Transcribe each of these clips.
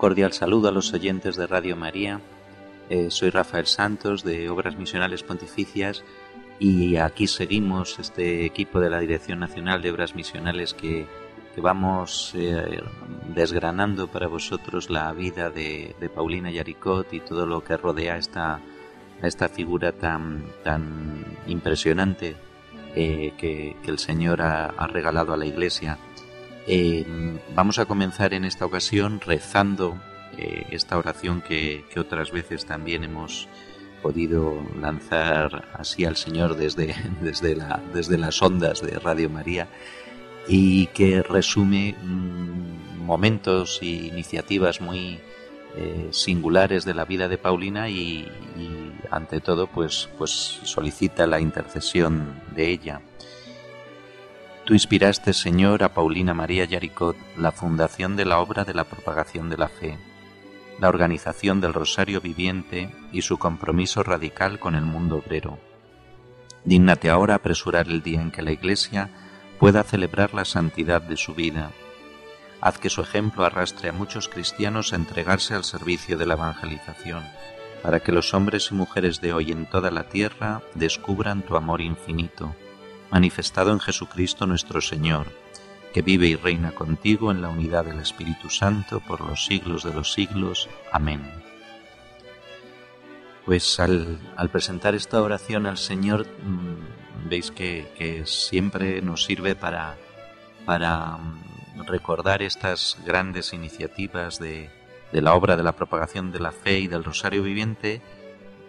Cordial saludo a los oyentes de Radio María. Eh, soy Rafael Santos de Obras Misionales Pontificias y aquí seguimos este equipo de la Dirección Nacional de Obras Misionales que, vamos eh, desgranando para vosotros la vida de, Paulina Yaricot y todo lo que rodea esta, esta figura tan, tan impresionante eh, que, el Señor ha regalado a la Iglesia. Eh, vamos a comenzar en esta ocasión rezando eh, esta oración que, otras veces también hemos podido lanzar así al Señor desde, desde, la, desde las ondas de Radio María y que resume mm, momentos e iniciativas muy eh, singulares de la vida de Paulina y, y, ante todo pues, pues solicita la intercesión de ella. Tú inspiraste, Señor, a Paulina María Yaricot la fundación de la obra de la propagación de la fe, la organización del Rosario Viviente y su compromiso radical con el mundo obrero. Dígnate ahora apresurar el día en que la Iglesia pueda celebrar la santidad de su vida. Haz que su ejemplo arrastre a muchos cristianos a entregarse al servicio de la evangelización, para que los hombres y mujeres de hoy en toda la tierra descubran tu amor infinito manifestado en Jesucristo nuestro Señor, que vive y reina contigo en la unidad del Espíritu Santo por los siglos de los siglos. Amén. Pues al, presentar esta oración al Señor, mm, veis que, siempre nos sirve para, para mm, recordar estas grandes iniciativas de, de la obra de la propagación de la fe y del Rosario Viviente,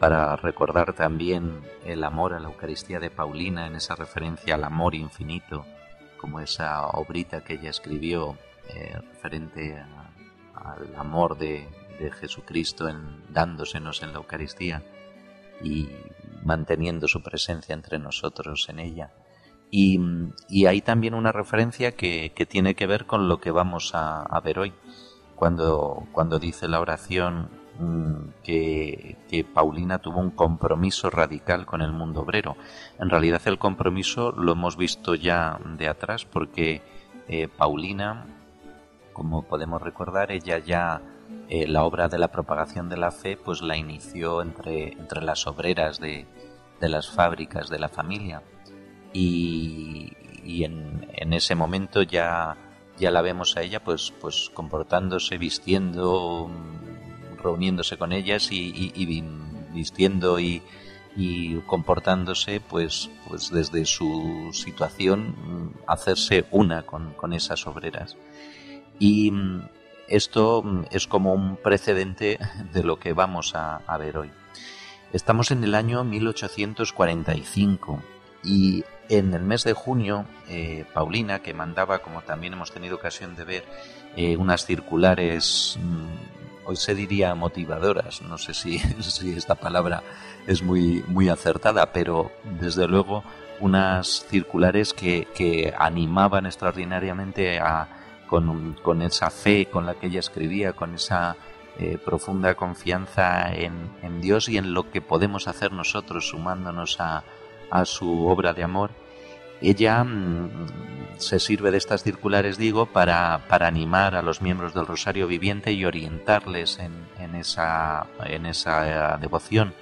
para recordar también el amor a la Eucaristía de Paulina en esa referencia al amor infinito, como esa obrita que ella escribió eh, referente al amor de, Jesucristo en, dándosenos en la Eucaristía y manteniendo su presencia entre nosotros en ella. Y, hay también una referencia que, tiene que ver con lo que vamos a, a ver hoy, cuando, cuando dice la oración Que, Paulina tuvo un compromiso radical con el mundo obrero. En realidad el compromiso lo hemos visto ya de atrás porque eh, Paulina, como podemos recordar, ella ya eh, la obra de la propagación de la fe pues la inició entre, entre las obreras de, las fábricas de la familia y, en, en, ese momento ya, ya la vemos a ella pues, pues comportándose, vistiendo reuniéndose con ellas y, vistiendo y, comportándose pues, pues desde su situación mm, hacerse una con, esas obreras. Y mm, esto mm, es como un precedente de lo que vamos a, ver hoy. Estamos en el año 1845 y en el mes de junio, eh, Paulina, que mandaba, como también hemos tenido ocasión de ver, eh, unas circulares hoy se diría motivadoras, no sé si, si esta palabra es muy, muy acertada, pero desde luego unas circulares que, que animaban extraordinariamente a, con, con, esa fe con la que ella escribía, con esa eh, profunda confianza en, en, Dios y en lo que podemos hacer nosotros sumándonos a, a su obra de amor ella mm, se sirve de estas circulares, digo, para, para, animar a los miembros del Rosario Viviente y orientarles en, esa, en esa eh, devoción.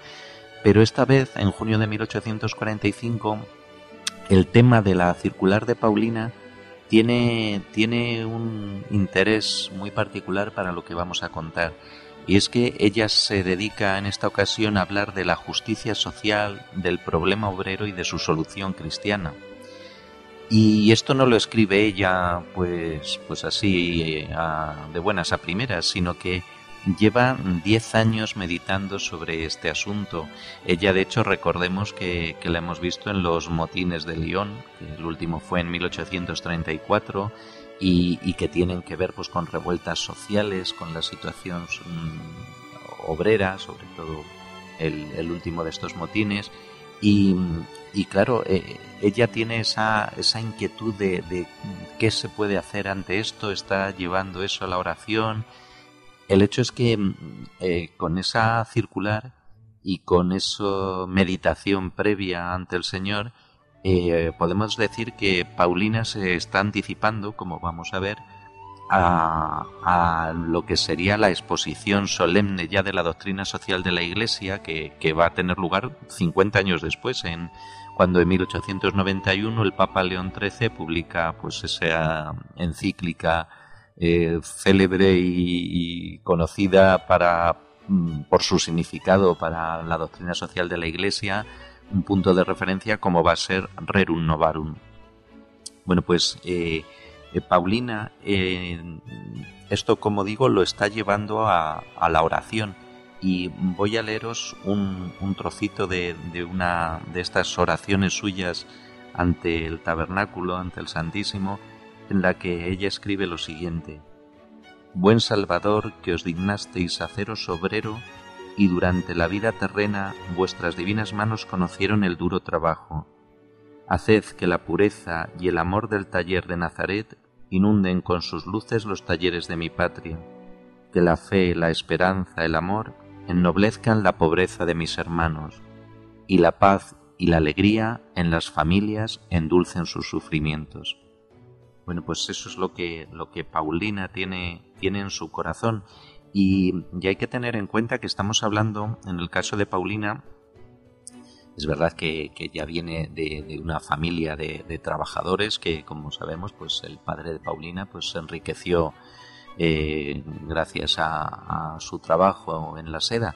Pero esta vez, en junio de 1845, el tema de la circular de Paulina tiene, tiene un interés muy particular para lo que vamos a contar. Y es que ella se dedica en esta ocasión a hablar de la justicia social, del problema obrero y de su solución cristiana. Y esto no lo escribe ella pues, pues así de buenas a primeras, sino que lleva 10 años meditando sobre este asunto. Ella, de hecho, recordemos que, que, la hemos visto en los motines de Lyon, que el último fue en 1834, y, que tienen que ver pues con revueltas sociales, con la situación mm, obrera, sobre todo el, último de estos motines. Y, claro, eh, ella tiene esa, esa inquietud de, qué se puede hacer ante esto, está llevando eso a la oración. El hecho es que mm, eh, con esa circular y con esa meditación previa ante el Señor, eh, podemos decir que Paulina se está anticipando, como vamos a ver, a, lo que sería la exposición solemne ya de la doctrina social de la Iglesia, que, va a tener lugar 50 años después, en, cuando en 1891 el Papa León XIII publica pues esa encíclica eh, célebre y, conocida para, mm, por su significado para la doctrina social de la Iglesia, un punto de referencia como va a ser Rerum Novarum. Bueno, pues eh, eh, Paulina, esto como digo lo está llevando a, la oración y voy a leeros un, trocito de, una de estas oraciones suyas ante el tabernáculo, ante el Santísimo, en la que ella escribe lo siguiente. Buen Salvador, que os dignasteis haceros obrero y durante la vida terrena vuestras divinas manos conocieron el duro trabajo. Haced que la pureza y el amor del taller de Nazaret inunden con sus luces los talleres de mi patria, que la fe, la esperanza, el amor ennoblezcan la pobreza de mis hermanos, y la paz y la alegría en las familias endulcen sus sufrimientos. Bueno, pues eso es lo que, lo que Paulina tiene, tiene en su corazón y, hay que tener en cuenta que estamos hablando, en el caso de Paulina, es verdad que, que ya viene de, una familia de, trabajadores que, como sabemos, pues el padre de Paulina pues se enriqueció eh, gracias a, su trabajo en la seda,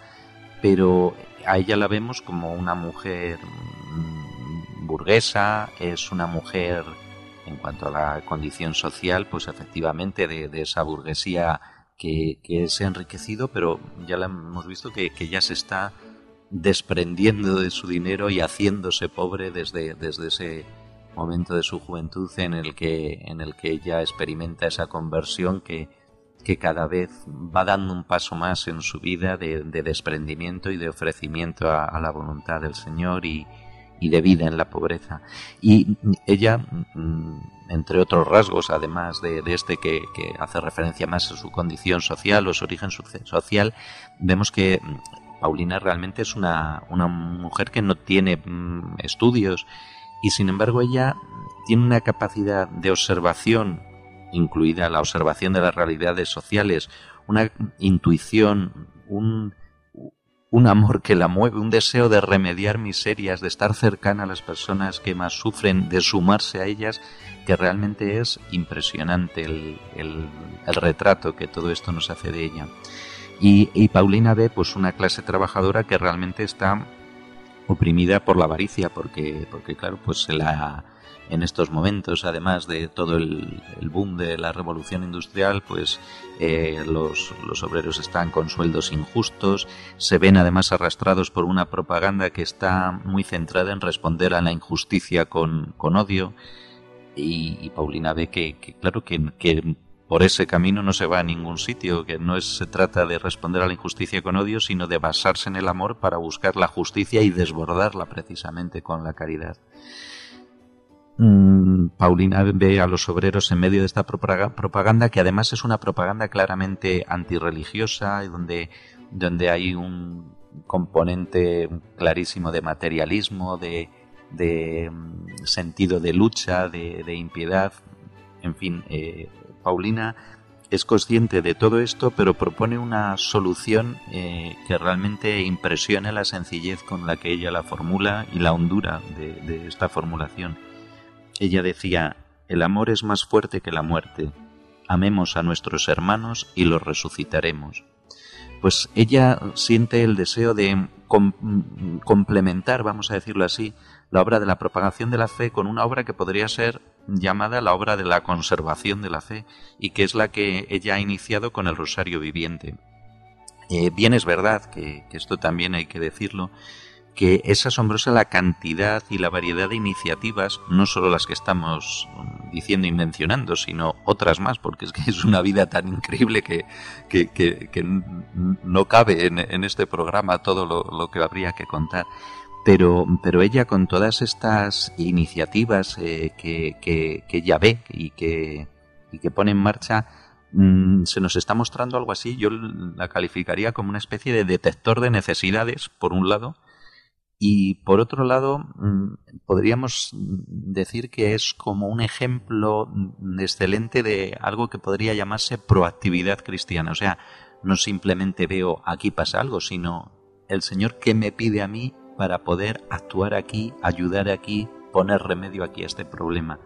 pero a ella la vemos como una mujer mm, burguesa, es una mujer en cuanto a la condición social, pues efectivamente de, esa burguesía que, se ha enriquecido, pero ya la hemos visto que, ya se está desprendiendo de su dinero y haciéndose pobre desde, desde ese momento de su juventud en el que, en el que ella experimenta esa conversión que, que cada vez va dando un paso más en su vida de, desprendimiento y de ofrecimiento a, la voluntad del Señor y, y de vida en la pobreza. Y ella, mm, entre otros rasgos, además de, este que, hace referencia más a su condición social o su origen social, vemos que mm, Paulina realmente es una, una mujer que no tiene mm, estudios y sin embargo ella tiene una capacidad de observación, incluida la observación de las realidades sociales, una intuición, un un amor que la mueve, un deseo de remediar miserias, de estar cercana a las personas que más sufren, de sumarse a ellas, que realmente es impresionante el, retrato que todo esto nos hace de ella. Y, Paulina ve pues una clase trabajadora que realmente está oprimida por la avaricia, porque, porque claro, pues la, en estos momentos, además de todo el, boom de la revolución industrial, pues eh, los, obreros están con sueldos injustos, se ven además arrastrados por una propaganda que está muy centrada en responder a la injusticia con, odio. Y, Paulina ve que, claro, que, que por ese camino no se va a ningún sitio, que no se trata de responder a la injusticia con odio, sino de basarse en el amor para buscar la justicia y desbordarla precisamente con la caridad. Mm, Paulina ve a los obreros en medio de esta propaganda que además es una propaganda claramente antirreligiosa donde, donde hay un componente clarísimo de materialismo, de, mm, sentido de lucha, de, impiedad. En fin, eh, Paulina es consciente de todo esto, pero propone una solución eh, que realmente impresiona la sencillez con la que ella la formula y la hondura de esta formulación. Ella decía, el amor es más fuerte que la muerte, amemos a nuestros hermanos y los resucitaremos. Pues ella siente el deseo de complementar, vamos a decirlo así, la obra de la propagación de la fe con una obra que podría ser llamada la obra de la conservación de la fe y que es la que ella ha iniciado con el Rosario Viviente. Eh, bien es verdad que, esto también hay que decirlo, que es asombrosa la cantidad y la variedad de iniciativas, no solo las que estamos diciendo y mencionando, sino otras más, porque es que es una vida tan increíble que, que, no cabe en, este programa todo lo, que habría que contar. Pero, pero ella con todas estas iniciativas eh, que, que, ella ve y que, y que pone en marcha, mm, se nos está mostrando algo así, yo la calificaría como una especie de detector de necesidades, por un lado, y por otro lado, mm, podríamos decir que es como un ejemplo excelente de algo que podría llamarse proactividad cristiana. O sea, no simplemente veo aquí pasa algo, sino el Señor que me pide a mí para poder actuar aquí, ayudar aquí, poner remedio aquí a este problema.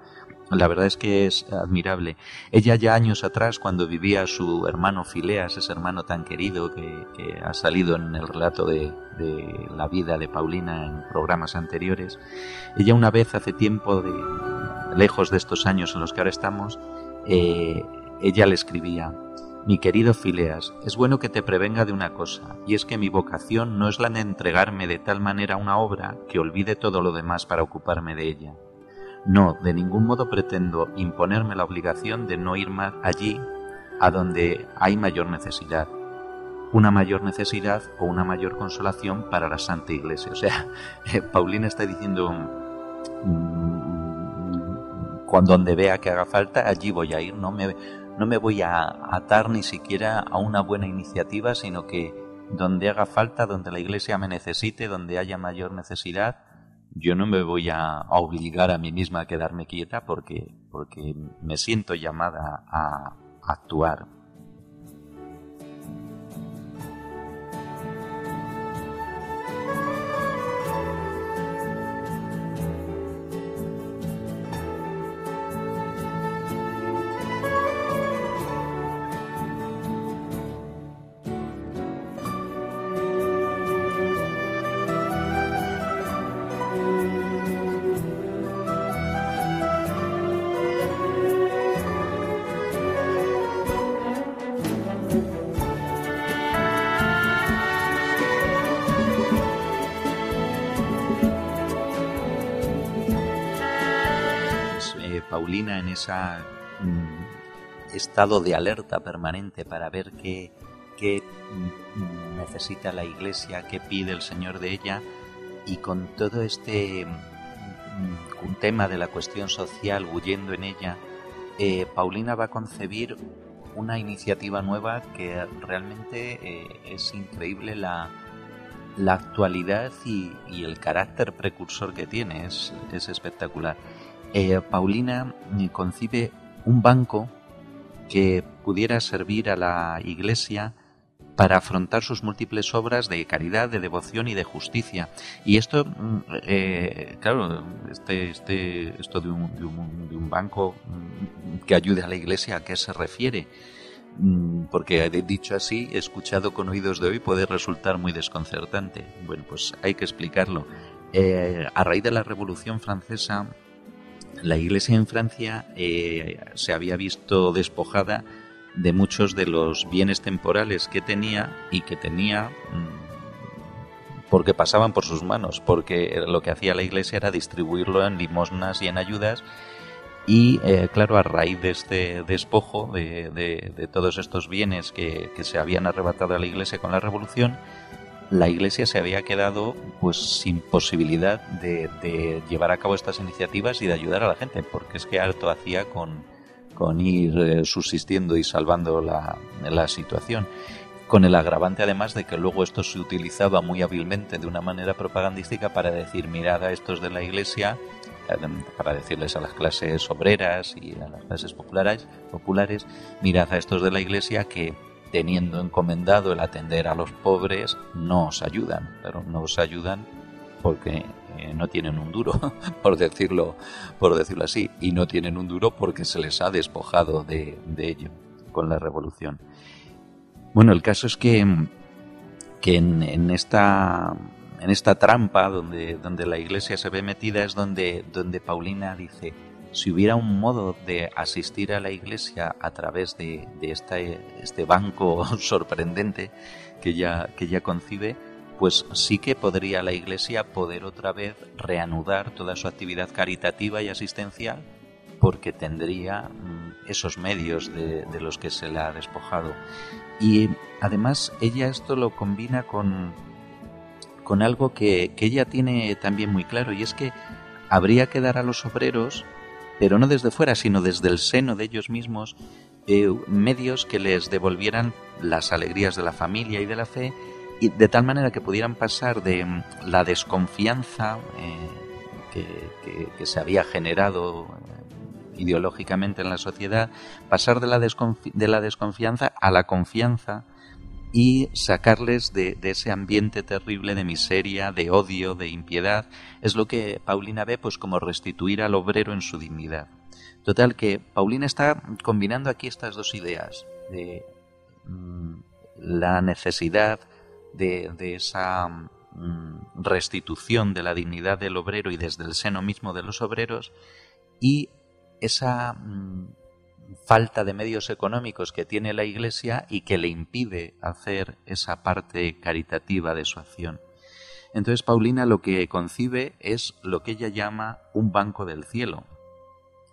La verdad es que es admirable. Ella ya años atrás, cuando vivía su hermano Fileas, ese hermano tan querido que, ha salido en el relato de, la vida de Paulina en programas anteriores, ella una vez hace tiempo, de, lejos de estos años en los que ahora estamos, eh, ella le escribía, mi querido Fileas, es bueno que te prevenga de una cosa, y es que mi vocación no es la de entregarme de tal manera a una obra que olvide todo lo demás para ocuparme de ella. No, de ningún modo pretendo imponerme la obligación de no ir más allí a donde hay mayor necesidad, una mayor necesidad o una mayor consolación para la Santa Iglesia. O sea, eh, Paulina está diciendo, mm, cuando donde vea que haga falta, allí voy a ir, no me, no me voy a atar ni siquiera a una buena iniciativa, sino que donde haga falta, donde la Iglesia me necesite, donde haya mayor necesidad, yo no me voy a, obligar a mí misma a quedarme quieta porque, porque me siento llamada a actuar. En ese mm, estado de alerta permanente para ver qué, mm, necesita la iglesia, qué pide el Señor de ella, y con todo este mm, tema de la cuestión social huyendo en ella, eh, Paulina va a concebir una iniciativa nueva que realmente eh, es increíble la, la actualidad y, el carácter precursor que tiene, es espectacular. Eh, Paulina eh, concibe un banco que pudiera servir a la Iglesia para afrontar sus múltiples obras de caridad, de devoción y de justicia. Y esto, mm, eh, claro, este, este, esto de un, un, banco mm, que ayude a la Iglesia, ¿a qué se refiere? Mm, porque dicho así, escuchado con oídos de hoy, puede resultar muy desconcertante. Bueno, pues hay que explicarlo. a raíz de la Revolución Francesa, la Iglesia en Francia eh, se había visto despojada de muchos de los bienes temporales que tenía y que tenía mm, porque pasaban por sus manos, porque lo que hacía la Iglesia era distribuirlo en limosnas y en ayudas. Y eh, claro, a raíz de este despojo de, todos estos bienes que, que, se habían arrebatado a la Iglesia con la Revolución, la Iglesia se había quedado pues sin posibilidad de, llevar a cabo estas iniciativas y de ayudar a la gente, porque es que harto hacía con, con ir eh, subsistiendo y salvando la, la situación. Con el agravante además de que luego esto se utilizaba muy hábilmente de una manera propagandística para decir mirad a estos de la iglesia para decirles a las clases obreras y a las clases populares, populares mirad a estos de la iglesia que teniendo encomendado el atender a los pobres, no os ayudan, pero no os ayudan porque eh, no tienen un duro, por decirlo, por decirlo así, y no tienen un duro porque se les ha despojado de, ello con la revolución. Bueno, el caso es que, que en, esta en esta trampa donde, donde la iglesia se ve metida es donde, donde Paulina dice, si hubiera un modo de asistir a la iglesia a través de, este banco sorprendente que ella, que ella concibe, pues sí que podría la Iglesia poder otra vez reanudar toda su actividad caritativa y asistencial porque tendría mm, esos medios de, los que se le ha despojado. Y además ella esto lo combina con, con algo que, que ella tiene también muy claro y es que habría que dar a los obreros, pero no desde fuera, sino desde el seno de ellos mismos, eh, medios que les devolvieran las alegrías de la familia y de la fe, y de tal manera que pudieran pasar de mm, la desconfianza eh, que, se había generado eh, ideológicamente en la sociedad, pasar de la, de la desconfianza a la confianza y sacarles de, ese ambiente terrible de miseria, de odio, de impiedad, es lo que Paulina ve pues como restituir al obrero en su dignidad. Total que Paulina está combinando aquí estas dos ideas de mm, la necesidad de, esa mm, restitución de la dignidad del obrero y desde el seno mismo de los obreros y esa mm, falta de medios económicos que tiene la Iglesia y que le impide hacer esa parte caritativa de su acción. Entonces Paulina lo que concibe es lo que ella llama un banco del cielo,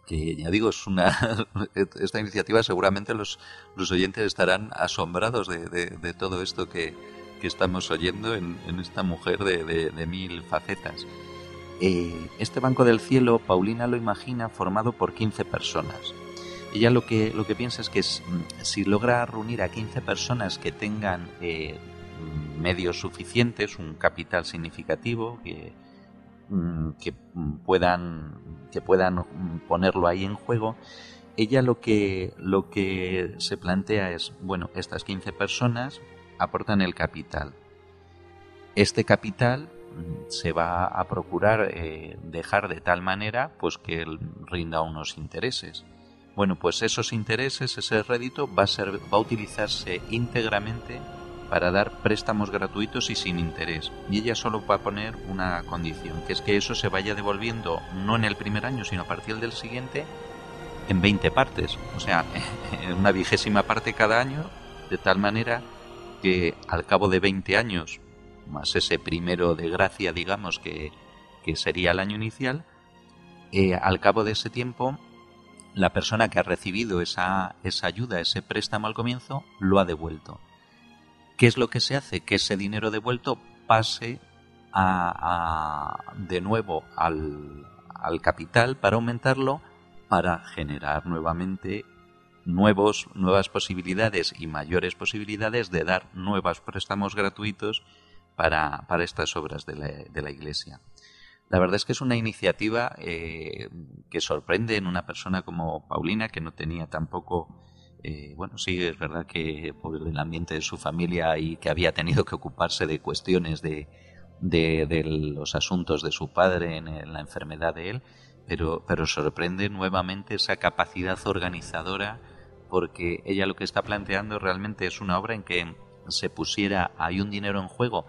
que ya digo, es una esta iniciativa seguramente los, los oyentes estarán asombrados de, todo esto que, estamos oyendo en, esta mujer de, mil facetas. Eh, este banco del cielo, Paulina lo imagina formado por 15 personas. Ella lo que, lo que piensa es que mm, si logra reunir a 15 personas que tengan eh, medios suficientes, un capital significativo, que, mm, que, puedan, que puedan ponerlo ahí en juego, ella lo que, lo que se plantea es, bueno, estas 15 personas aportan el capital. Este capital mm, se va a procurar eh, dejar de tal manera pues que rinda unos intereses. Bueno, pues esos intereses, ese rédito va a, ser, va a utilizarse íntegramente para dar préstamos gratuitos y sin interés. Y ella solo va a poner una condición, que es que eso se vaya devolviendo no en el primer año, sino a partir del siguiente en 20 partes, o sea, en una vigésima parte cada año, de tal manera que al cabo de 20 años, más ese primero de gracia, digamos, que, que sería el año inicial, eh, al cabo de ese tiempo la persona que ha recibido esa, esa ayuda, ese préstamo al comienzo, lo ha devuelto. ¿Qué es lo que se hace? Que ese dinero devuelto pase a, de nuevo al, al, capital para aumentarlo, para generar nuevamente nuevos, nuevas posibilidades y mayores posibilidades de dar nuevos préstamos gratuitos para, para estas obras de la, de la Iglesia. La verdad es que es una iniciativa eh, que sorprende en una persona como Paulina, que no tenía tampoco, eh, bueno, sí, es verdad que por el ambiente de su familia y que había tenido que ocuparse de cuestiones de, de, los asuntos de su padre en, la enfermedad de él, pero, pero sorprende nuevamente esa capacidad organizadora porque ella lo que está planteando realmente es una obra en que se pusiera hay un dinero en juego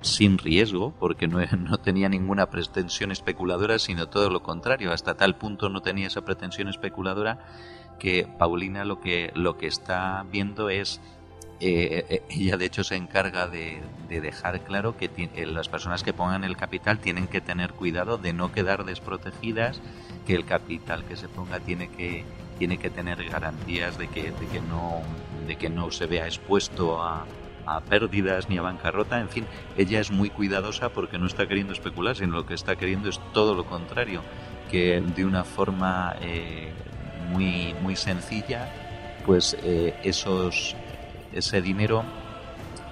sin riesgo, porque no, no, tenía ninguna pretensión especuladora, sino todo lo contrario. Hasta tal punto no tenía esa pretensión especuladora que Paulina lo que, lo que está viendo es, eh, eh, ella de hecho se encarga de, dejar claro que eh, las personas que pongan el capital tienen que tener cuidado de no quedar desprotegidas, que el capital que se ponga tiene que, tiene que tener garantías de que, de que, no, de que no se vea expuesto a a pérdidas ni a bancarrota, en fin, ella es muy cuidadosa porque no está queriendo especular, sino lo que está queriendo es todo lo contrario, que de una forma eh, muy, muy sencilla, pues eh, esos, ese dinero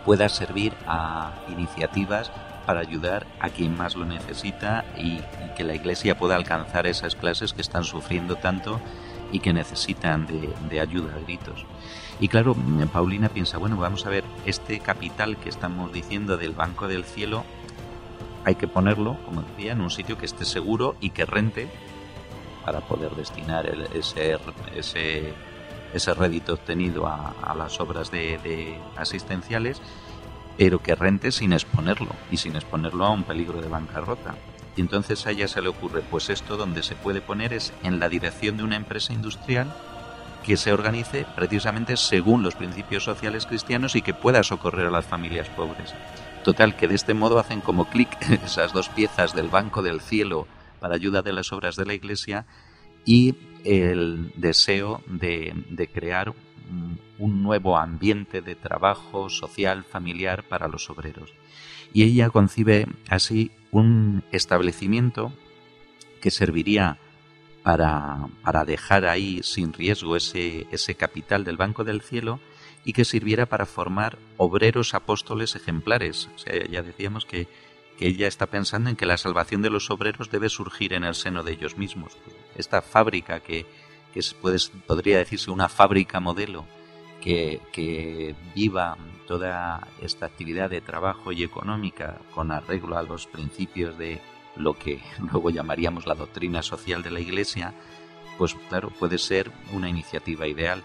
pueda servir a iniciativas para ayudar a quien más lo necesita y, que la Iglesia pueda alcanzar esas clases que están sufriendo tanto y que necesitan de, de ayuda a gritos. Y claro, Paulina piensa, bueno, vamos a ver, este capital que estamos diciendo del Banco del Cielo, hay que ponerlo, como decía, en un sitio que esté seguro y que rente para poder destinar ese, ese, rédito obtenido a, las obras de, asistenciales, pero que rente sin exponerlo y sin exponerlo a un peligro de bancarrota. Y entonces a ella se le ocurre, pues esto donde se puede poner es en la dirección de una empresa industrial que se organice precisamente según los principios sociales cristianos y que pueda socorrer a las familias pobres. Total, que de este modo hacen como clic esas dos piezas del banco del cielo para ayuda de las obras de la Iglesia y el deseo de, de crear un nuevo ambiente de trabajo social, familiar para los obreros. Y ella concibe así un establecimiento que serviría para, para dejar ahí sin riesgo ese, ese capital del Banco del Cielo y que sirviera para formar obreros apóstoles ejemplares. O sea, ya decíamos que, que ella está pensando en que la salvación de los obreros debe surgir en el seno de ellos mismos. Esta fábrica que, que puede, podría decirse una fábrica modelo que, viva toda esta actividad de trabajo y económica con arreglo a los principios de lo que luego llamaríamos la doctrina social de la Iglesia, pues claro, puede ser una iniciativa ideal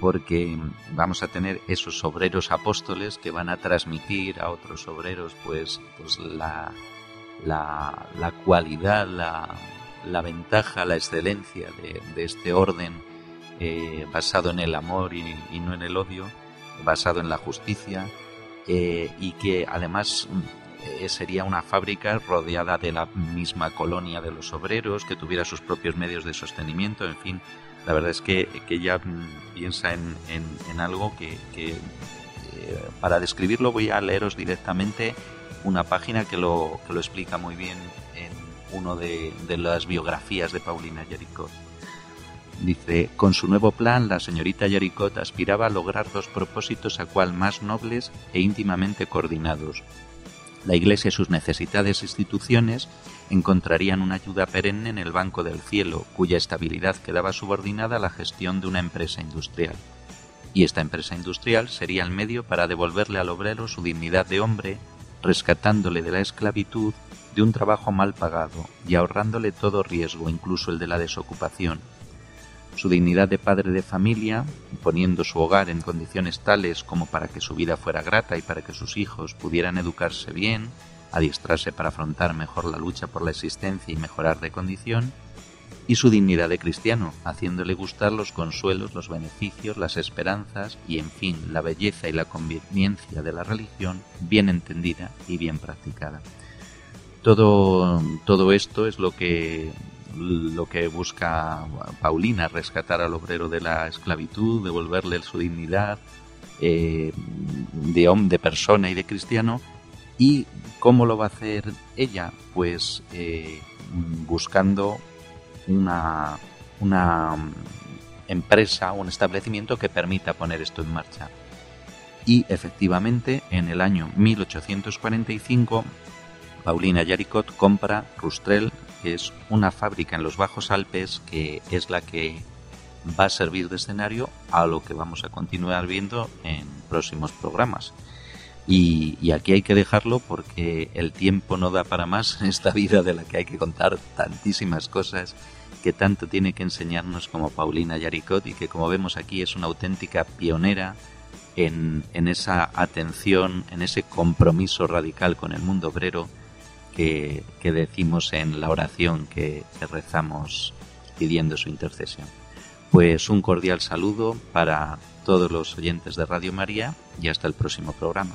porque vamos a tener esos obreros apóstoles que van a transmitir a otros obreros pues, pues la, la, la cualidad, la, la, ventaja, la excelencia de este orden eh, basado en el amor y, no en el odio, basado en la justicia eh, y que además eh, sería una fábrica rodeada de la misma colonia de los obreros, que tuviera sus propios medios de sostenimiento, en fin, la verdad es que, que ella mm, piensa en, algo que, para describirlo voy a leeros directamente una página que lo, que lo explica muy bien en uno de, de las biografías de Paulina Jericot. Dice, con su nuevo plan, la señorita Jericot aspiraba a lograr dos propósitos a cual más nobles e íntimamente coordinados la Iglesia y sus necesitadas instituciones encontrarían una ayuda perenne en el Banco del Cielo, cuya estabilidad quedaba subordinada a la gestión de una empresa industrial. Y esta empresa industrial sería el medio para devolverle al obrero su dignidad de hombre, rescatándole de la esclavitud, de un trabajo mal pagado y ahorrándole todo riesgo, incluso el de la desocupación, su dignidad de padre de familia, poniendo su hogar en condiciones tales como para que su vida fuera grata y para que sus hijos pudieran educarse bien, adiestrarse para afrontar mejor la lucha por la existencia y mejorar de condición, y su dignidad de cristiano, haciéndole gustar los consuelos, los beneficios, las esperanzas y, en fin, la belleza y la conveniencia de la religión bien entendida y bien practicada. Todo, todo esto es lo que lo que busca Paulina, rescatar al obrero de la esclavitud, devolverle su dignidad eh, de hombre, de persona y de cristiano. ¿Y cómo lo va a hacer ella? Pues eh, buscando una, una empresa, un establecimiento que permita poner esto en marcha. Y efectivamente, en el año 1845, Paulina Yaricot compra Rustrel, es una fábrica en los Bajos Alpes que es la que va a servir de escenario a lo que vamos a continuar viendo en próximos programas. Y, aquí hay que dejarlo porque el tiempo no da para más en esta vida de la que hay que contar tantísimas cosas que tanto tiene que enseñarnos como Paulina Yaricot y que como vemos aquí es una auténtica pionera en, en esa atención, en ese compromiso radical con el mundo obrero que, decimos en la oración que rezamos pidiendo su intercesión. Pues un cordial saludo para todos los oyentes de Radio María y hasta el próximo programa.